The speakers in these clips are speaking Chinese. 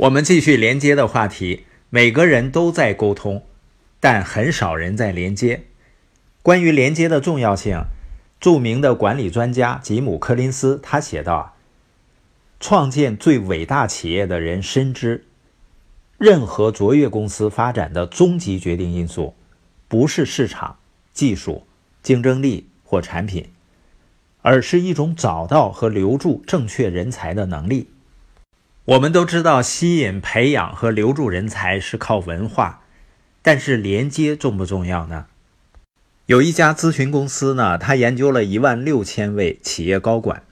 我们继续连接的话题，每个人都在沟通，但很少人在连接。关于连接的重要性，著名的管理专家吉姆·柯林斯他写道：“创建最伟大企业的人深知，任何卓越公司发展的终极决定因素，不是市场、技术、竞争力或产品，而是一种找到和留住正确人才的能力。”我们都知道，吸引、培养和留住人才是靠文化，但是连接重不重要呢？有一家咨询公司呢，他研究了一万六千位企业高管，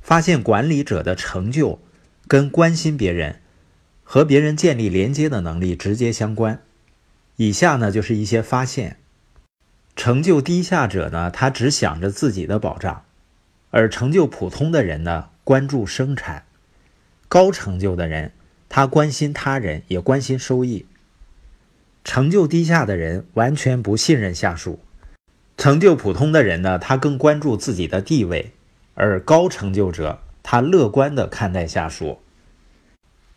发现管理者的成就跟关心别人、和别人建立连接的能力直接相关。以下呢就是一些发现：成就低下者呢，他只想着自己的保障；而成就普通的人呢，关注生产。高成就的人，他关心他人，也关心收益。成就低下的人完全不信任下属。成就普通的人呢，他更关注自己的地位，而高成就者他乐观地看待下属。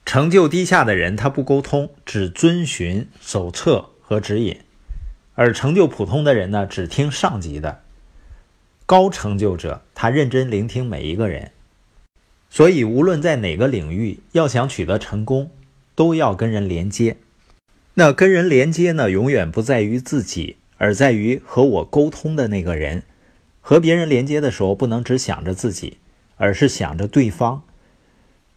成就低下的人，他不沟通，只遵循手册和指引；而成就普通的人呢，只听上级的。高成就者，他认真聆听每一个人。所以，无论在哪个领域，要想取得成功，都要跟人连接。那跟人连接呢，永远不在于自己，而在于和我沟通的那个人。和别人连接的时候，不能只想着自己，而是想着对方。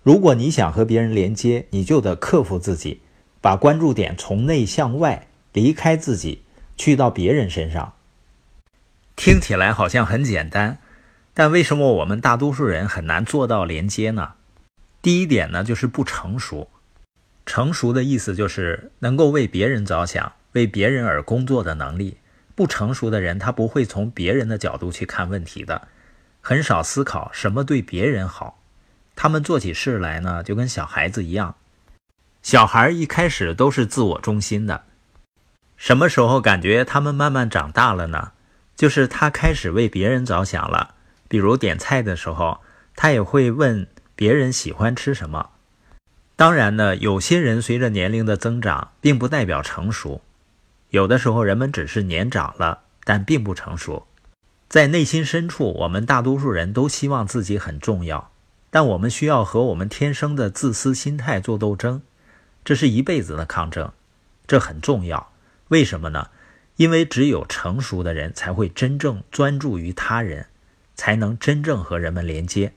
如果你想和别人连接，你就得克服自己，把关注点从内向外，离开自己，去到别人身上。听起来好像很简单。但为什么我们大多数人很难做到连接呢？第一点呢，就是不成熟。成熟的意思就是能够为别人着想、为别人而工作的能力。不成熟的人，他不会从别人的角度去看问题的，很少思考什么对别人好。他们做起事来呢，就跟小孩子一样。小孩一开始都是自我中心的，什么时候感觉他们慢慢长大了呢？就是他开始为别人着想了。比如点菜的时候，他也会问别人喜欢吃什么。当然呢，有些人随着年龄的增长，并不代表成熟。有的时候，人们只是年长了，但并不成熟。在内心深处，我们大多数人都希望自己很重要，但我们需要和我们天生的自私心态做斗争，这是一辈子的抗争。这很重要，为什么呢？因为只有成熟的人才会真正专注于他人。才能真正和人们连接。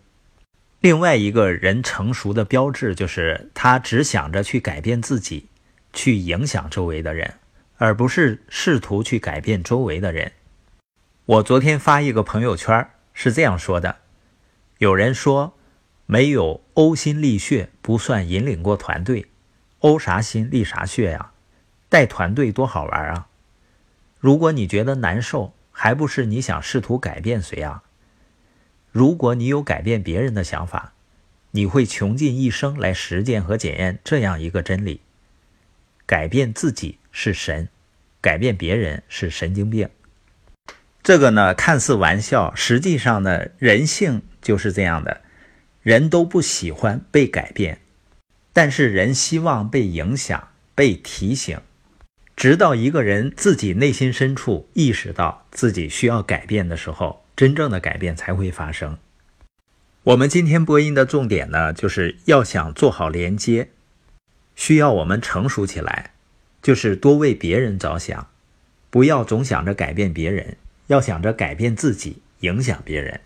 另外一个人成熟的标志就是他只想着去改变自己，去影响周围的人，而不是试图去改变周围的人。我昨天发一个朋友圈是这样说的：有人说，没有呕心沥血不算引领过团队，呕啥心沥啥血呀？带团队多好玩啊！如果你觉得难受，还不是你想试图改变谁啊？如果你有改变别人的想法，你会穷尽一生来实践和检验这样一个真理：改变自己是神，改变别人是神经病。这个呢，看似玩笑，实际上呢，人性就是这样的。人都不喜欢被改变，但是人希望被影响、被提醒。直到一个人自己内心深处意识到自己需要改变的时候。真正的改变才会发生。我们今天播音的重点呢，就是要想做好连接，需要我们成熟起来，就是多为别人着想，不要总想着改变别人，要想着改变自己，影响别人。